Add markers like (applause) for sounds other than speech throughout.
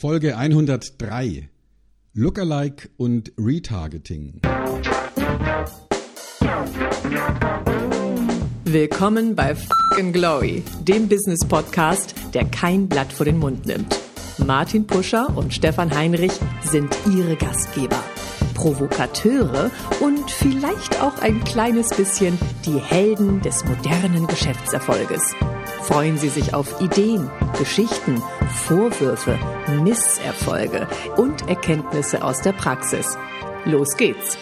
Folge 103. Lookalike und Retargeting. Willkommen bei Fucking Glory, dem Business Podcast, der kein Blatt vor den Mund nimmt. Martin Puscher und Stefan Heinrich sind ihre Gastgeber. Provokateure und vielleicht auch ein kleines bisschen die Helden des modernen Geschäftserfolges. Freuen Sie sich auf Ideen, Geschichten, Vorwürfe, Misserfolge und Erkenntnisse aus der Praxis. Los geht's!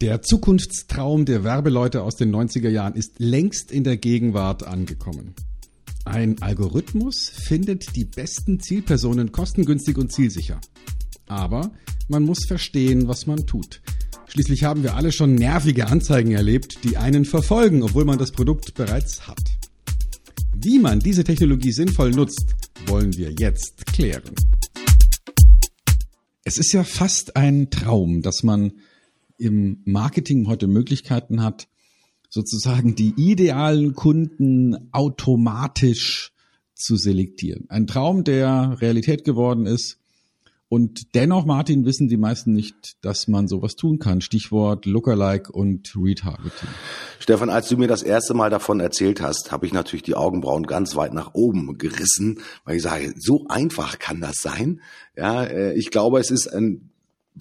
Der Zukunftstraum der Werbeleute aus den 90er Jahren ist längst in der Gegenwart angekommen. Ein Algorithmus findet die besten Zielpersonen kostengünstig und zielsicher. Aber man muss verstehen, was man tut. Schließlich haben wir alle schon nervige Anzeigen erlebt, die einen verfolgen, obwohl man das Produkt bereits hat. Wie man diese Technologie sinnvoll nutzt, wollen wir jetzt klären. Es ist ja fast ein Traum, dass man im Marketing heute Möglichkeiten hat, sozusagen die idealen Kunden automatisch zu selektieren. Ein Traum, der Realität geworden ist, und dennoch, Martin, wissen die meisten nicht, dass man sowas tun kann. Stichwort Lookalike und Retargeting. Stefan, als du mir das erste Mal davon erzählt hast, habe ich natürlich die Augenbrauen ganz weit nach oben gerissen, weil ich sage, so einfach kann das sein. Ja, äh, ich glaube, es ist ein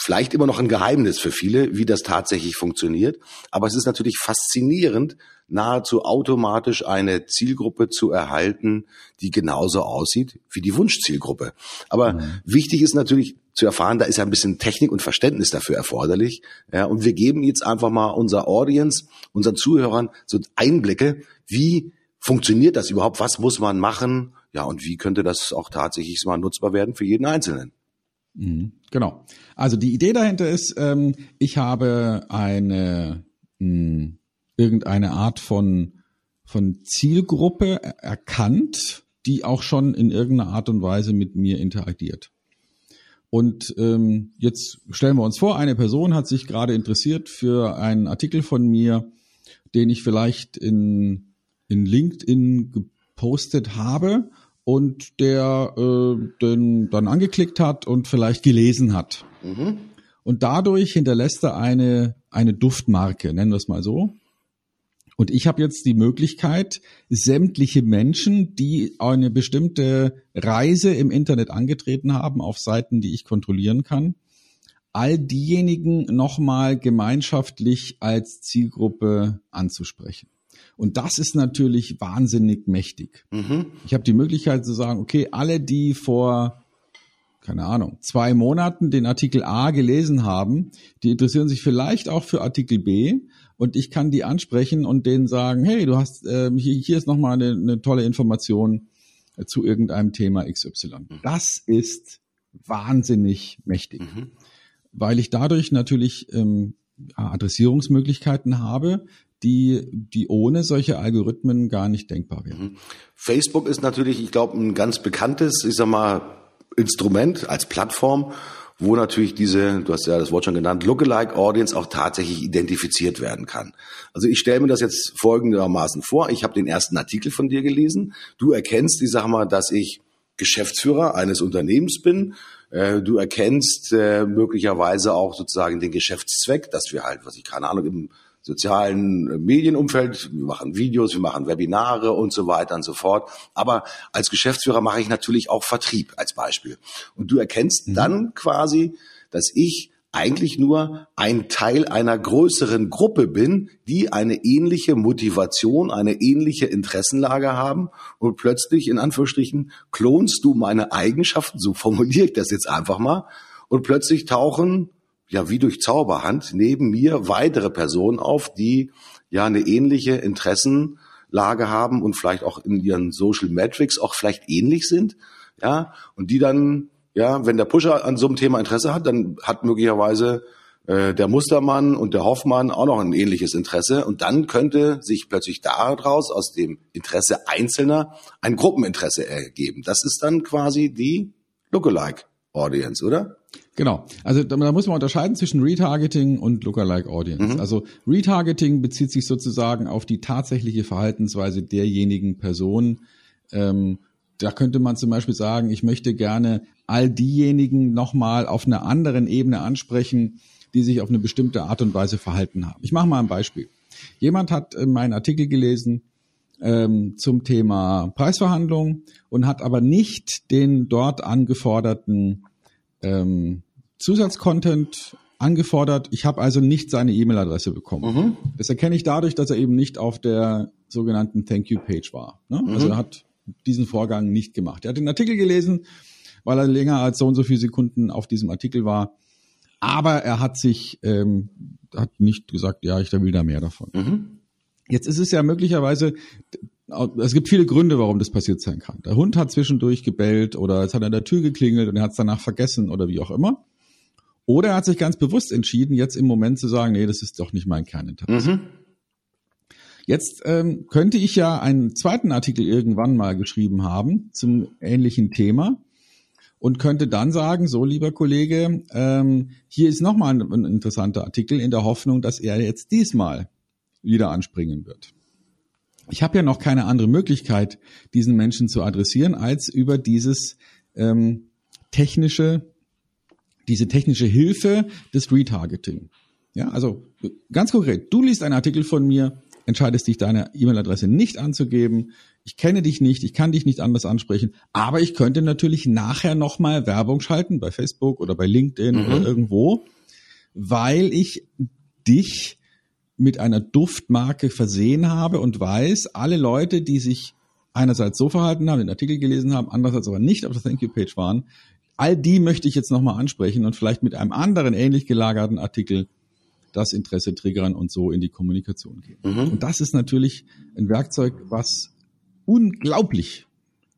vielleicht immer noch ein Geheimnis für viele, wie das tatsächlich funktioniert. Aber es ist natürlich faszinierend, nahezu automatisch eine Zielgruppe zu erhalten, die genauso aussieht wie die Wunschzielgruppe. Aber mhm. wichtig ist natürlich zu erfahren, da ist ja ein bisschen Technik und Verständnis dafür erforderlich. Ja, und wir geben jetzt einfach mal unserer Audience, unseren Zuhörern so Einblicke, wie funktioniert das überhaupt? Was muss man machen? Ja, und wie könnte das auch tatsächlich mal nutzbar werden für jeden Einzelnen? Mhm, genau. Also die Idee dahinter ist, ähm, ich habe eine mh, hm, irgendeine Art von von Zielgruppe erkannt, die auch schon in irgendeiner Art und Weise mit mir interagiert. Und ähm, jetzt stellen wir uns vor, eine Person hat sich gerade interessiert für einen Artikel von mir, den ich vielleicht in, in LinkedIn gepostet habe und der äh, den dann angeklickt hat und vielleicht gelesen hat. Mhm. Und dadurch hinterlässt er eine, eine Duftmarke, nennen wir es mal so. Und ich habe jetzt die Möglichkeit, sämtliche Menschen, die eine bestimmte Reise im Internet angetreten haben, auf Seiten, die ich kontrollieren kann, all diejenigen nochmal gemeinschaftlich als Zielgruppe anzusprechen. Und das ist natürlich wahnsinnig mächtig. Mhm. Ich habe die Möglichkeit zu sagen, okay, alle, die vor, keine Ahnung, zwei Monaten den Artikel A gelesen haben, die interessieren sich vielleicht auch für Artikel B und ich kann die ansprechen und denen sagen, hey, du hast, äh, hier, hier ist nochmal eine, eine tolle Information äh, zu irgendeinem Thema XY. Mhm. Das ist wahnsinnig mächtig, mhm. weil ich dadurch natürlich ähm, Adressierungsmöglichkeiten habe, die, die ohne solche Algorithmen gar nicht denkbar wären. Mhm. Facebook ist natürlich, ich glaube, ein ganz bekanntes, ich sag mal, Instrument als Plattform, wo natürlich diese, du hast ja das Wort schon genannt, Lookalike Audience auch tatsächlich identifiziert werden kann. Also ich stelle mir das jetzt folgendermaßen vor. Ich habe den ersten Artikel von dir gelesen. Du erkennst, ich sag mal, dass ich Geschäftsführer eines Unternehmens bin. Äh, du erkennst äh, möglicherweise auch sozusagen den Geschäftszweck, dass wir halt, was ich keine Ahnung, im sozialen äh, Medienumfeld, wir machen Videos, wir machen Webinare und so weiter und so fort. Aber als Geschäftsführer mache ich natürlich auch Vertrieb als Beispiel. Und du erkennst mhm. dann quasi, dass ich eigentlich nur ein Teil einer größeren Gruppe bin, die eine ähnliche Motivation, eine ähnliche Interessenlage haben und plötzlich in Anführungsstrichen klonst du meine Eigenschaften, so formuliere ich das jetzt einfach mal, und plötzlich tauchen ja wie durch Zauberhand neben mir weitere Personen auf, die ja eine ähnliche Interessenlage haben und vielleicht auch in ihren Social Metrics auch vielleicht ähnlich sind, ja, und die dann, ja, wenn der Pusher an so einem Thema Interesse hat, dann hat möglicherweise äh, der Mustermann und der Hoffmann auch noch ein ähnliches Interesse und dann könnte sich plötzlich daraus aus dem Interesse Einzelner ein Gruppeninteresse ergeben. Das ist dann quasi die Lookalike Audience, oder? Genau. Also da, da, muss man unterscheiden zwischen Retargeting und Lookalike Audience. Mhm. Also Retargeting bezieht sich sozusagen auf die tatsächliche Verhaltensweise derjenigen Person, ähm, da könnte man zum Beispiel sagen, ich möchte gerne all diejenigen nochmal auf einer anderen Ebene ansprechen, die sich auf eine bestimmte Art und Weise verhalten haben. Ich mache mal ein Beispiel. Jemand hat äh, meinen Artikel gelesen ähm, zum Thema Preisverhandlungen und hat aber nicht den dort angeforderten ähm, Zusatzcontent angefordert. Ich habe also nicht seine E-Mail-Adresse bekommen. Mhm. Das erkenne ich dadurch, dass er eben nicht auf der sogenannten Thank You Page war. Ne? Mhm. Also er hat diesen Vorgang nicht gemacht. Er hat den Artikel gelesen, weil er länger als so und so viele Sekunden auf diesem Artikel war. Aber er hat sich ähm, hat nicht gesagt, ja, ich will da mehr davon. Mhm. Jetzt ist es ja möglicherweise, es gibt viele Gründe, warum das passiert sein kann. Der Hund hat zwischendurch gebellt oder es hat an der Tür geklingelt und er hat es danach vergessen oder wie auch immer. Oder er hat sich ganz bewusst entschieden, jetzt im Moment zu sagen, nee, das ist doch nicht mein Kerninteresse. Mhm. Jetzt ähm, könnte ich ja einen zweiten Artikel irgendwann mal geschrieben haben zum ähnlichen Thema und könnte dann sagen, so lieber Kollege, ähm, hier ist nochmal ein, ein interessanter Artikel in der Hoffnung, dass er jetzt diesmal wieder anspringen wird. Ich habe ja noch keine andere Möglichkeit, diesen Menschen zu adressieren, als über dieses ähm, technische diese technische Hilfe des Retargeting. Ja, also ganz konkret, du liest einen Artikel von mir, entscheidest dich, deine E-Mail-Adresse nicht anzugeben. Ich kenne dich nicht, ich kann dich nicht anders ansprechen, aber ich könnte natürlich nachher nochmal Werbung schalten bei Facebook oder bei LinkedIn mhm. oder irgendwo, weil ich dich mit einer Duftmarke versehen habe und weiß, alle Leute, die sich einerseits so verhalten haben, den Artikel gelesen haben, andererseits aber nicht auf der Thank You Page waren, all die möchte ich jetzt nochmal ansprechen und vielleicht mit einem anderen ähnlich gelagerten Artikel das Interesse triggern und so in die Kommunikation gehen. Mhm. Und das ist natürlich ein Werkzeug, was unglaublich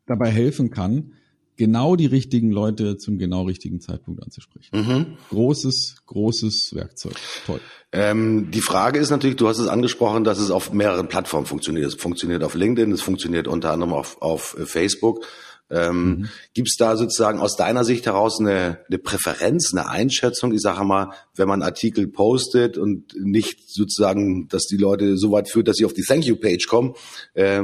dabei helfen kann, genau die richtigen Leute zum genau richtigen Zeitpunkt anzusprechen. Mhm. Großes, großes Werkzeug. Toll. Ähm, die Frage ist natürlich, du hast es angesprochen, dass es auf mehreren Plattformen funktioniert. Es funktioniert auf LinkedIn, es funktioniert unter anderem auf, auf Facebook. Ähm, mhm. Gibt es da sozusagen aus deiner Sicht heraus eine, eine Präferenz, eine Einschätzung? Ich sage mal, wenn man Artikel postet und nicht sozusagen, dass die Leute so weit führt, dass sie auf die Thank You Page kommen, äh,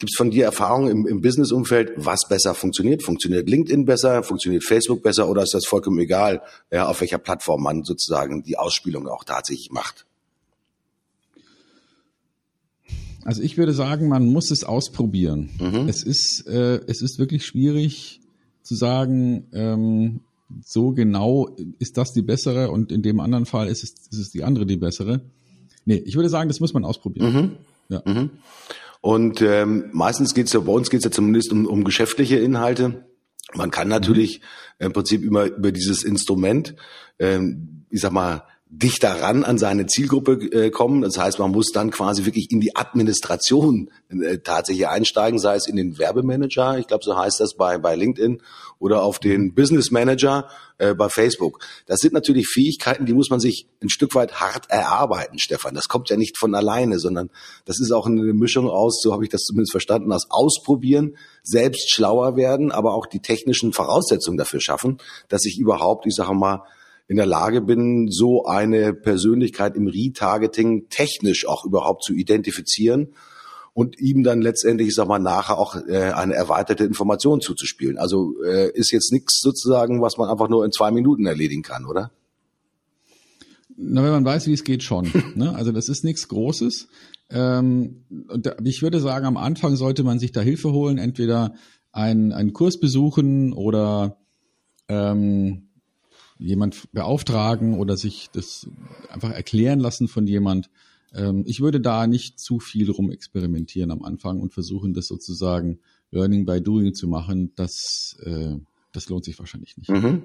Gibt es von dir Erfahrungen im, im Business-Umfeld, was besser funktioniert? Funktioniert LinkedIn besser? Funktioniert Facebook besser? Oder ist das vollkommen egal, ja, auf welcher Plattform man sozusagen die Ausspielung auch tatsächlich macht? Also ich würde sagen, man muss es ausprobieren. Mhm. Es ist äh, es ist wirklich schwierig zu sagen, ähm, so genau ist das die bessere und in dem anderen Fall ist es, ist es die andere die bessere. Nee, ich würde sagen, das muss man ausprobieren. Mhm. Ja. Mhm. Und ähm, meistens geht's ja, bei uns geht's ja zumindest um, um geschäftliche Inhalte. Man kann natürlich mhm. im Prinzip immer über dieses Instrument, ähm, ich sag mal, dichter ran an seine Zielgruppe äh, kommen. Das heißt, man muss dann quasi wirklich in die Administration äh, tatsächlich einsteigen, sei es in den Werbemanager, ich glaube, so heißt das bei, bei LinkedIn, oder auf den Business Manager äh, bei Facebook. Das sind natürlich Fähigkeiten, die muss man sich ein Stück weit hart erarbeiten, Stefan. Das kommt ja nicht von alleine, sondern das ist auch eine Mischung aus, so habe ich das zumindest verstanden, aus Ausprobieren, selbst schlauer werden, aber auch die technischen Voraussetzungen dafür schaffen, dass ich überhaupt, ich sage mal, in der Lage bin, so eine Persönlichkeit im Retargeting technisch auch überhaupt zu identifizieren und ihm dann letztendlich, ich sag mal, nachher auch äh, eine erweiterte Information zuzuspielen. Also äh, ist jetzt nichts sozusagen, was man einfach nur in zwei Minuten erledigen kann, oder? Na, wenn man weiß, wie es geht, schon. (laughs) ne? Also das ist nichts Großes. Ähm, und ich würde sagen, am Anfang sollte man sich da Hilfe holen, entweder einen, einen Kurs besuchen oder ähm, jemand beauftragen oder sich das einfach erklären lassen von jemand. Ähm, ich würde da nicht zu viel rum experimentieren am Anfang und versuchen, das sozusagen Learning by Doing zu machen. Das äh, das lohnt sich wahrscheinlich nicht. Mhm.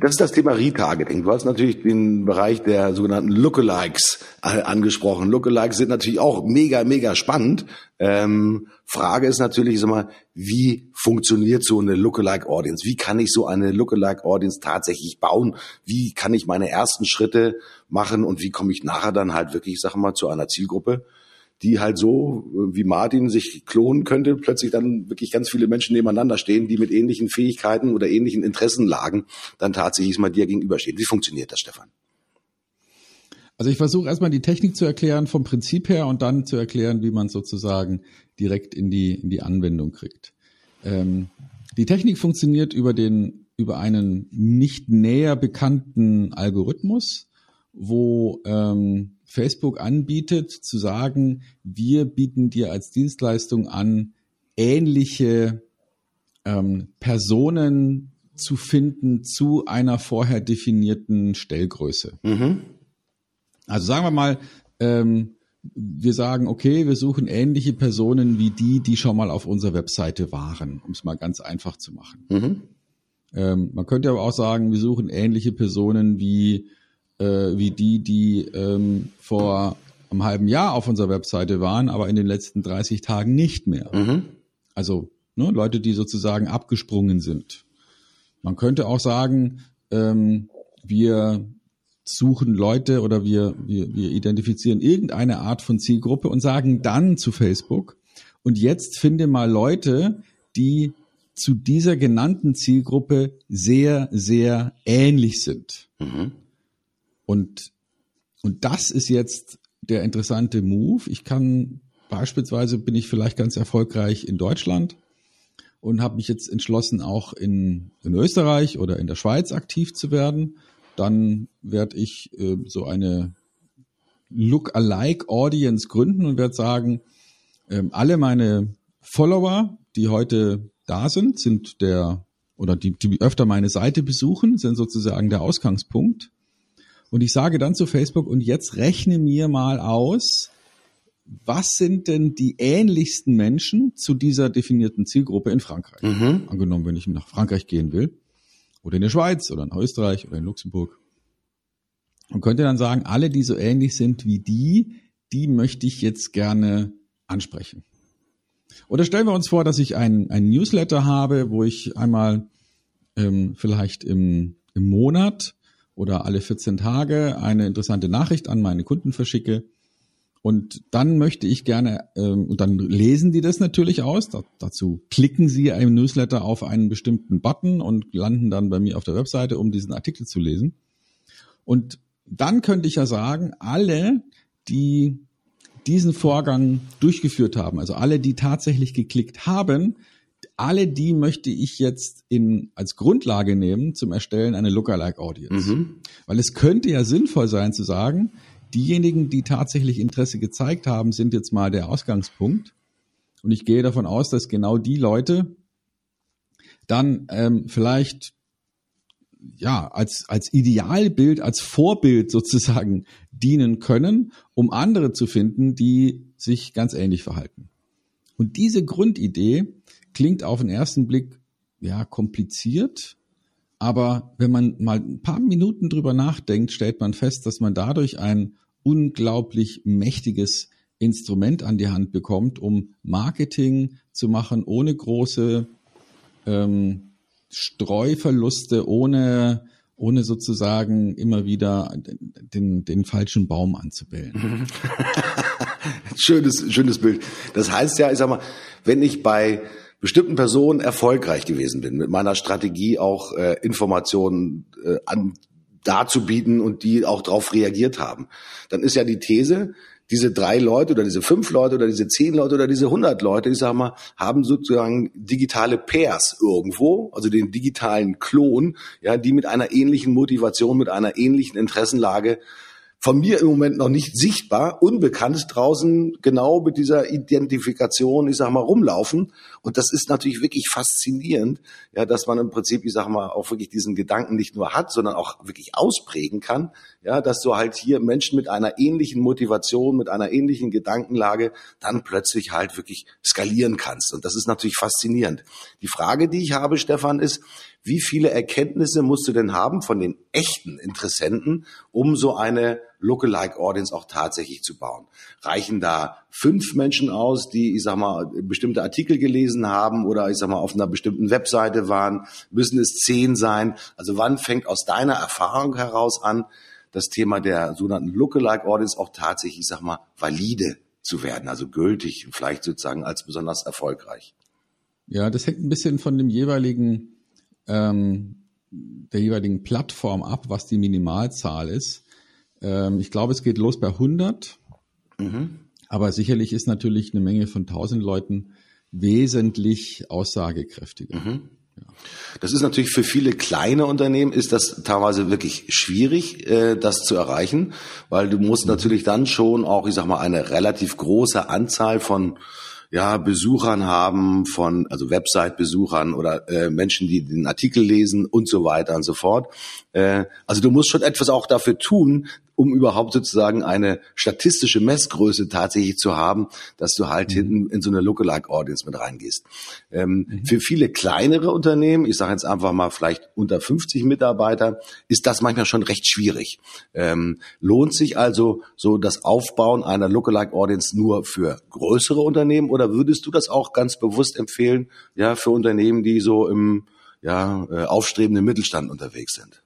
Das ist das Thema Retargeting. Du hast natürlich den Bereich der sogenannten Lookalikes äh, angesprochen. Lookalikes sind natürlich auch mega, mega spannend. Ähm, Frage ist natürlich, sag mal, wie funktioniert so eine Lookalike Audience? Wie kann ich so eine Lookalike Audience tatsächlich bauen? Wie kann ich meine ersten Schritte machen und wie komme ich nachher dann halt wirklich, sag mal, zu einer Zielgruppe, die halt so, äh, wie Martin sich klonen könnte, plötzlich dann wirklich ganz viele Menschen nebeneinander stehen, die mit ähnlichen Fähigkeiten oder ähnlichen Interessenlagen dann tatsächlich mal dir gegenüberstehen. Wie funktioniert das, Stefan? Also ich versuche erstmal die Technik zu erklären vom Prinzip her und dann zu erklären, wie man sozusagen direkt in die, in die Anwendung kriegt. Ähm, die Technik funktioniert über den über einen nicht näher bekannten Algorithmus, wo ähm, Facebook anbietet, zu sagen, wir bieten dir als Dienstleistung an, ähnliche ähm, Personen zu finden zu einer vorher definierten Stellgröße. Mhm. Also sagen wir mal, ähm, wir sagen, okay, wir suchen ähnliche Personen wie die, die schon mal auf unserer Webseite waren, um es mal ganz einfach zu machen. Mhm. Ähm, man könnte aber auch sagen, wir suchen ähnliche Personen wie, äh, wie die, die ähm, vor einem halben Jahr auf unserer Webseite waren, aber in den letzten 30 Tagen nicht mehr. Mhm. Also ne, Leute, die sozusagen abgesprungen sind. Man könnte auch sagen, ähm, wir suchen Leute oder wir, wir, wir identifizieren irgendeine Art von Zielgruppe und sagen dann zu Facebook, und jetzt finde mal Leute, die zu dieser genannten Zielgruppe sehr, sehr ähnlich sind. Mhm. Und, und das ist jetzt der interessante Move. Ich kann beispielsweise bin ich vielleicht ganz erfolgreich in Deutschland und habe mich jetzt entschlossen, auch in, in Österreich oder in der Schweiz aktiv zu werden. Dann werde ich äh, so eine Look-alike-Audience gründen und werde sagen, äh, alle meine Follower, die heute da sind, sind der oder die, die öfter meine Seite besuchen, sind sozusagen der Ausgangspunkt. Und ich sage dann zu Facebook, und jetzt rechne mir mal aus, was sind denn die ähnlichsten Menschen zu dieser definierten Zielgruppe in Frankreich? Mhm. Angenommen, wenn ich nach Frankreich gehen will, oder in der Schweiz, oder in Österreich, oder in Luxemburg. Und könnte dann sagen, alle, die so ähnlich sind wie die, die möchte ich jetzt gerne ansprechen. Oder stellen wir uns vor, dass ich ein, ein Newsletter habe, wo ich einmal ähm, vielleicht im, im Monat oder alle 14 Tage eine interessante Nachricht an meine Kunden verschicke und dann möchte ich gerne, ähm, und dann lesen die das natürlich aus. Da, dazu klicken sie im Newsletter auf einen bestimmten Button und landen dann bei mir auf der Webseite, um diesen Artikel zu lesen. Und dann könnte ich ja sagen, alle, die diesen Vorgang durchgeführt haben, also alle, die tatsächlich geklickt haben, alle die möchte ich jetzt in, als Grundlage nehmen zum Erstellen einer Lookalike Audience. Mhm. Weil es könnte ja sinnvoll sein zu sagen, diejenigen, die tatsächlich Interesse gezeigt haben, sind jetzt mal der Ausgangspunkt. Und ich gehe davon aus, dass genau die Leute dann ähm, vielleicht ja als als Idealbild, als Vorbild (laughs) sozusagen dienen können, um andere zu finden, die sich ganz ähnlich verhalten. Und diese Grundidee klingt auf den ersten Blick ja kompliziert, aber wenn man mal ein paar Minuten drüber nachdenkt, stellt man fest, dass man dadurch ein unglaublich mächtiges Instrument an die Hand bekommt, um Marketing zu machen, ohne große ähm, Streuverluste, ohne, ohne sozusagen immer wieder den, den falschen Baum anzubellen. (laughs) schönes, schönes Bild. Das heißt ja, ich sag mal, wenn ich bei bestimmten Personen erfolgreich gewesen bin, mit meiner Strategie auch äh, Informationen äh, an, darzubieten und die auch darauf reagiert haben, dann ist ja die These, diese drei Leute oder diese fünf Leute oder diese zehn Leute oder diese hundert Leute, ich sag mal, haben sozusagen digitale Pairs irgendwo, also den digitalen Klon, ja, die mit einer ähnlichen Motivation, mit einer ähnlichen Interessenlage von mir im Moment noch nicht sichtbar, unbekannt draußen genau mit dieser Identifikation, ich sag mal, rumlaufen. Und das ist natürlich wirklich faszinierend, ja, dass man im Prinzip, ich sag mal, auch wirklich diesen Gedanken nicht nur hat, sondern auch wirklich ausprägen kann, ja, dass du halt hier Menschen mit einer ähnlichen Motivation, mit einer ähnlichen Gedankenlage dann plötzlich halt wirklich skalieren kannst. Und das ist natürlich faszinierend. Die Frage, die ich habe, Stefan, ist, wie viele Erkenntnisse musst du denn haben von den echten Interessenten, um so eine Lookalike Audience auch tatsächlich zu bauen? Reichen da fünf Menschen aus, die, ich sag mal, bestimmte Artikel gelesen haben oder ich sag mal auf einer bestimmten Webseite waren? Müssen es zehn sein? Also wann fängt aus deiner Erfahrung heraus an, das Thema der sogenannten Lookalike Audience auch tatsächlich, ich sag mal, valide zu werden, also gültig, vielleicht sozusagen als besonders erfolgreich? Ja, das hängt ein bisschen von dem jeweiligen ähm, der jeweiligen Plattform ab, was die Minimalzahl ist. Ähm, ich glaube, es geht los bei 100. Mhm. Aber sicherlich ist natürlich eine Menge von 1000 Leuten wesentlich aussagekräftiger. Mhm. Das ist natürlich für viele kleine Unternehmen ist das teilweise wirklich schwierig, äh, das zu erreichen, weil du musst mhm. natürlich dann schon auch, ich sag mal, eine relativ große Anzahl von ja, Besuchern haben, von also Website-Besuchern oder äh, Menschen, die den Artikel lesen und so weiter und so fort. Äh, also du musst schon etwas auch dafür tun, um überhaupt sozusagen eine statistische Messgröße tatsächlich zu haben, dass du halt mhm. hinten in so eine Lookalike Audience mit reingehst. Ähm, mhm. Für viele kleinere Unternehmen, ich sage jetzt einfach mal vielleicht unter 50 Mitarbeiter, ist das manchmal schon recht schwierig. Ähm, lohnt sich also so das Aufbauen einer Lookalike Audience nur für größere Unternehmen oder würdest du das auch ganz bewusst empfehlen, ja, für Unternehmen, die so im ja, äh, aufstrebenden Mittelstand unterwegs sind?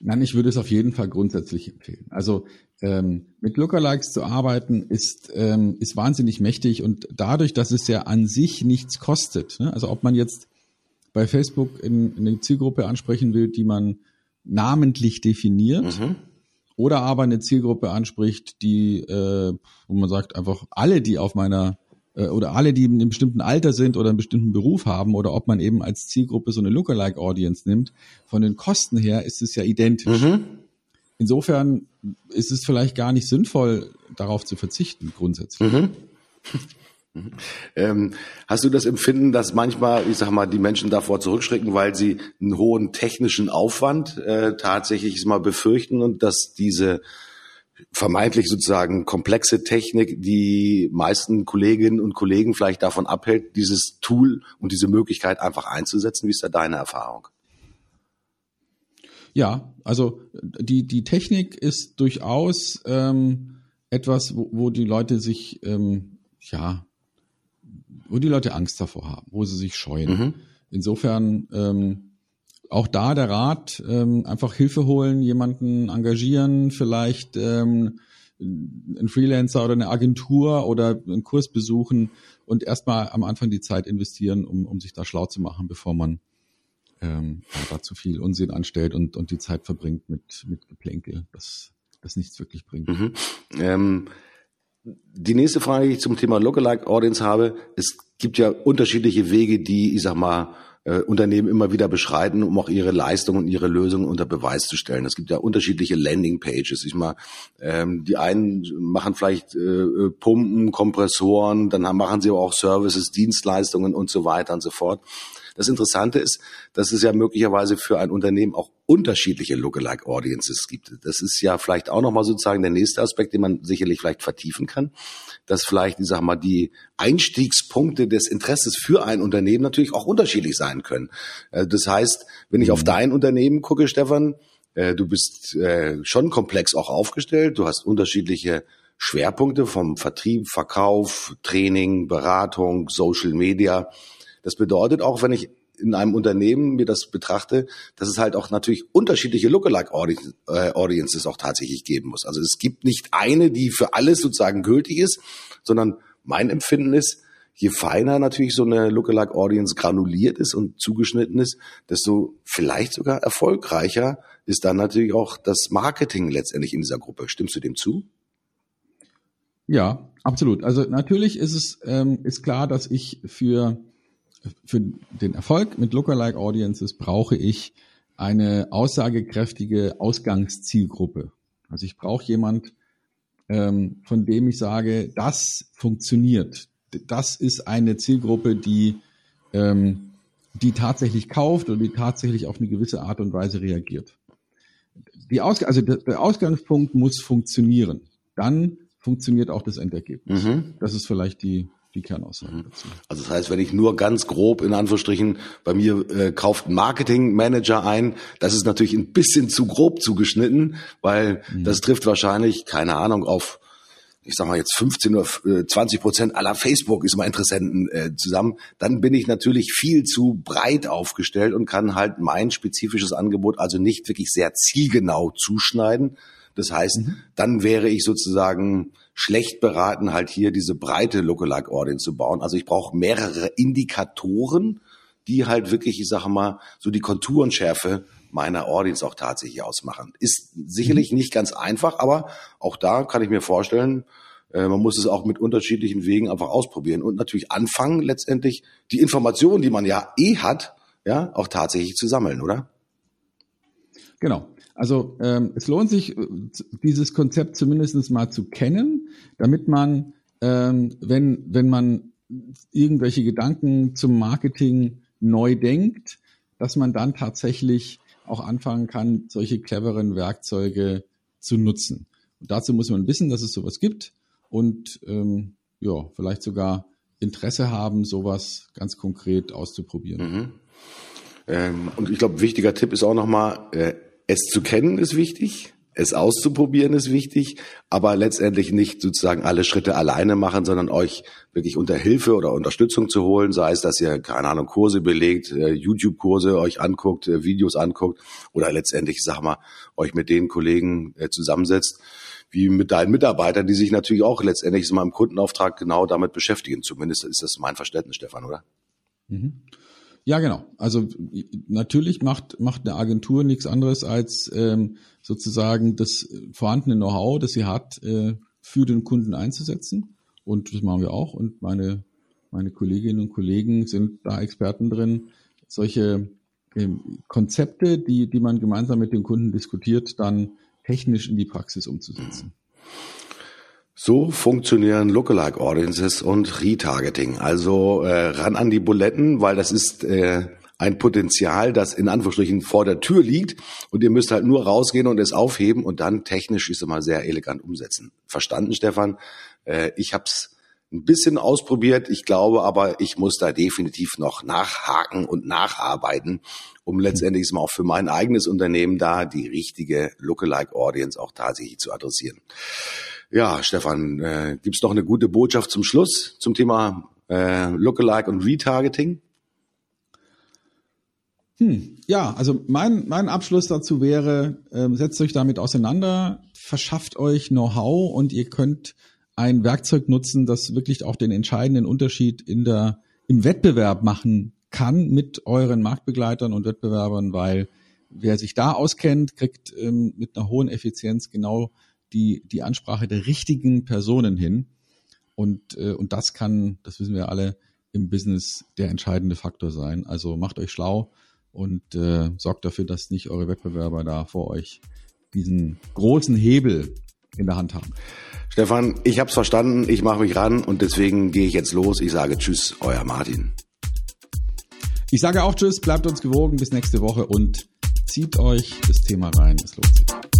Nein, ich würde es auf jeden Fall grundsätzlich empfehlen. Also ähm, mit Lookalikes zu arbeiten ist, ähm, ist wahnsinnig mächtig und dadurch, dass es ja an sich nichts kostet, ne? also ob man jetzt bei Facebook in, in eine Zielgruppe ansprechen will, die man namentlich definiert, mhm. oder aber eine Zielgruppe anspricht, die, äh, wo man sagt, einfach alle, die auf meiner oder alle, die in einem bestimmten Alter sind oder einen bestimmten Beruf haben oder ob man eben als Zielgruppe so eine Lookalike Audience nimmt, von den Kosten her ist es ja identisch. Mhm. Insofern ist es vielleicht gar nicht sinnvoll, darauf zu verzichten, grundsätzlich. Mhm. Ähm, hast du das Empfinden, dass manchmal, ich sag mal, die Menschen davor zurückschrecken, weil sie einen hohen technischen Aufwand äh, tatsächlich mal befürchten und dass diese vermeintlich sozusagen komplexe Technik die meisten Kolleginnen und Kollegen vielleicht davon abhält, dieses Tool und diese Möglichkeit einfach einzusetzen? Wie ist da deine Erfahrung? Ja, also die, die Technik ist durchaus ähm, etwas, wo, wo die Leute sich, ähm, ja, wo die Leute Angst davor haben, wo sie sich scheuen. Mhm. Insofern ähm, auch da der Rat, ähm, einfach Hilfe holen, jemanden engagieren, vielleicht ähm, einen Freelancer oder eine Agentur oder einen Kurs besuchen und erstmal am Anfang die Zeit investieren, um, um sich da schlau zu machen, bevor man ähm, da zu viel Unsinn anstellt und, und die Zeit verbringt mit, mit Geplänkel, das, das nichts wirklich bringt. Mhm. Ähm, die nächste Frage, die ich zum Thema Lookalike Audience habe, es gibt ja unterschiedliche Wege, die, ich sag mal, äh, Unternehmen immer wieder beschreiten, um auch ihre Leistungen und ihre Lösungen unter Beweis zu stellen. Es gibt ja unterschiedliche Landing-Pages. Ich mal, ähm, die einen machen vielleicht äh, äh Pumpen, Kompressoren, dann machen sie auch Services, Dienstleistungen und so weiter und so fort. Das Interessante ist, dass es ja möglicherweise für ein Unternehmen auch unterschiedliche Lookalike Audiences gibt. Das ist ja vielleicht auch nochmal sozusagen der nächste Aspekt, den man sicherlich vielleicht vertiefen kann, dass vielleicht, ich sag mal, die Einstiegspunkte des Interesses für ein Unternehmen natürlich auch unterschiedlich sein können. Äh, das heißt, wenn ich auf mhm. dein Unternehmen gucke, Stefan, äh, du bist äh, schon komplex auch aufgestellt, du hast unterschiedliche Schwerpunkte vom Vertrieb, Verkauf, Training, Beratung, Social Media. Das bedeutet auch, wenn ich in einem Unternehmen mir das betrachte, dass es halt auch natürlich unterschiedliche Lookalike äh, auch tatsächlich geben muss. Also es gibt nicht eine, die für alles sozusagen gültig ist, sondern mein Empfinden ist, je feiner natürlich so eine Lookalike Audience granuliert ist und zugeschnitten ist, desto vielleicht sogar erfolgreicher ist dann natürlich auch das Marketing letztendlich in dieser Gruppe. Stimmst du dem zu? Ja, absolut. Also natürlich ist es ähm, ist klar, dass ich für für den Erfolg mit Lookalike Audiences brauche ich eine aussagekräftige Ausgangszielgruppe. Also ich brauche jemand, ähm, von dem ich sage, das funktioniert. Das ist eine Zielgruppe, die, ähm, die tatsächlich kauft und die tatsächlich auf eine gewisse Art und Weise reagiert. Die Ausg also der Ausgangspunkt muss funktionieren. Dann funktioniert auch das Endergebnis. Mhm. Das ist vielleicht die, die Kernaussage mhm. dazu. Also das heißt, wenn ich nur ganz grob in Anführungsstrichen bei mir äh, kauft ein Marketingmanager ein, das ist natürlich ein bisschen zu grob zugeschnitten, weil mhm. das trifft wahrscheinlich, keine Ahnung, auf ich sag mal jetzt 15 oder 20 äh, Prozent aller Facebook ist mal Interessenten äh, zusammen, dann bin ich natürlich viel zu breit aufgestellt und kann halt mein spezifisches Angebot also nicht wirklich sehr zielgenau zuschneiden. Das heißt, mhm. dann wäre ich sozusagen schlecht beraten, halt hier diese breite Lookalike Audience zu bauen. Also ich brauche mehrere Indikatoren, die halt wirklich, ich sage mal, so die Konturenschärfe meiner Audience auch tatsächlich ausmachen. Ist sicherlich mhm. nicht ganz einfach, aber auch da kann ich mir vorstellen, Äh, man muss es auch mit unterschiedlichen Wegen einfach ausprobieren und natürlich anfangen, letztendlich die Informationen, die man ja eh hat, ja, auch tatsächlich zu sammeln, oder? Genau. Also ähm, es lohnt sich, äh, dieses Konzept zumindest mal zu kennen, damit man, ähm, wenn, wenn man irgendwelche Gedanken zum Marketing neu denkt, dass man dann tatsächlich auch anfangen kann, solche cleveren Werkzeuge zu nutzen. Und dazu muss man wissen, dass es sowas gibt und ähm, ja, vielleicht sogar Interesse haben, sowas ganz konkret auszuprobieren. Mhm. Ähm, und ich glaube, wichtiger Tipp ist auch nochmal, äh, es zu kennen ist wichtig, es auszuprobieren ist wichtig, aber letztendlich nicht sozusagen alle Schritte alleine machen, sondern euch wirklich unter Hilfe oder Unterstützung zu holen, sei es, dass ihr, keine Ahnung, Kurse belegt, äh, YouTube-Kurse euch anguckt, äh, Videos anguckt oder letztendlich, sag mal, euch mit den Kollegen äh, zusammensetzt, wie mit deinen Mitarbeitern, die sich natürlich auch letztendlich in meinem Kundenauftrag genau damit beschäftigen. Zumindest ist das mein Verständnis, Stefan, oder? Mhm. Ja, genau. Also natürlich macht, macht eine Agentur nichts anderes als ähm, sozusagen das vorhandene Know-how, das sie hat, äh, für den Kunden einzusetzen. Und das machen wir auch. Und meine, meine Kolleginnen und Kollegen sind da Experten drin, solche ähm, Konzepte, die, die man gemeinsam mit dem Kunden diskutiert, dann technisch in die Praxis umzusetzen. So funktionieren Lookalike Audiences und Retargeting. Also äh, ran an die Buletten, weil das ist äh, ein Potenzial, das in Anführungsstrichen vor der Tür liegt und ihr müsst halt nur rausgehen und es aufheben und dann technisch ist immer sehr elegant umsetzen. Verstanden, Stefan? Äh, ich habe es ein bisschen ausprobiert. Ich glaube aber, ich muss da definitiv noch nachhaken und nacharbeiten, um letztendlich mal auch für mein eigenes Unternehmen da die richtige Lookalike Audience auch tatsächlich zu adressieren. Ja, Stefan, äh, gibt noch eine gute Botschaft zum Schluss zum Thema äh, Lookalike und Retargeting? Hm, ja, also mein, mein Abschluss dazu wäre, äh, setzt euch damit auseinander, verschafft euch Know-how und ihr könnt ein Werkzeug nutzen, das wirklich auch den entscheidenden Unterschied in der, im Wettbewerb machen kann mit euren Marktbegleitern und Wettbewerbern, weil wer sich da auskennt, kriegt ähm, mit einer hohen Effizienz genau die, die Ansprache der richtigen Personen hin. Und, äh, und das kann, das wissen wir alle, im Business der entscheidende Faktor sein. Also macht euch schlau und äh, sorgt dafür, dass nicht eure Wettbewerber da vor euch diesen großen Hebel in der Hand haben. Stefan, ich habe es verstanden, ich mache mich ran und deswegen gehe ich jetzt los. Ich sage Tschüss, euer Martin. Ich sage auch Tschüss, bleibt uns gewogen bis nächste Woche und zieht euch das Thema rein. Es lohnt sich.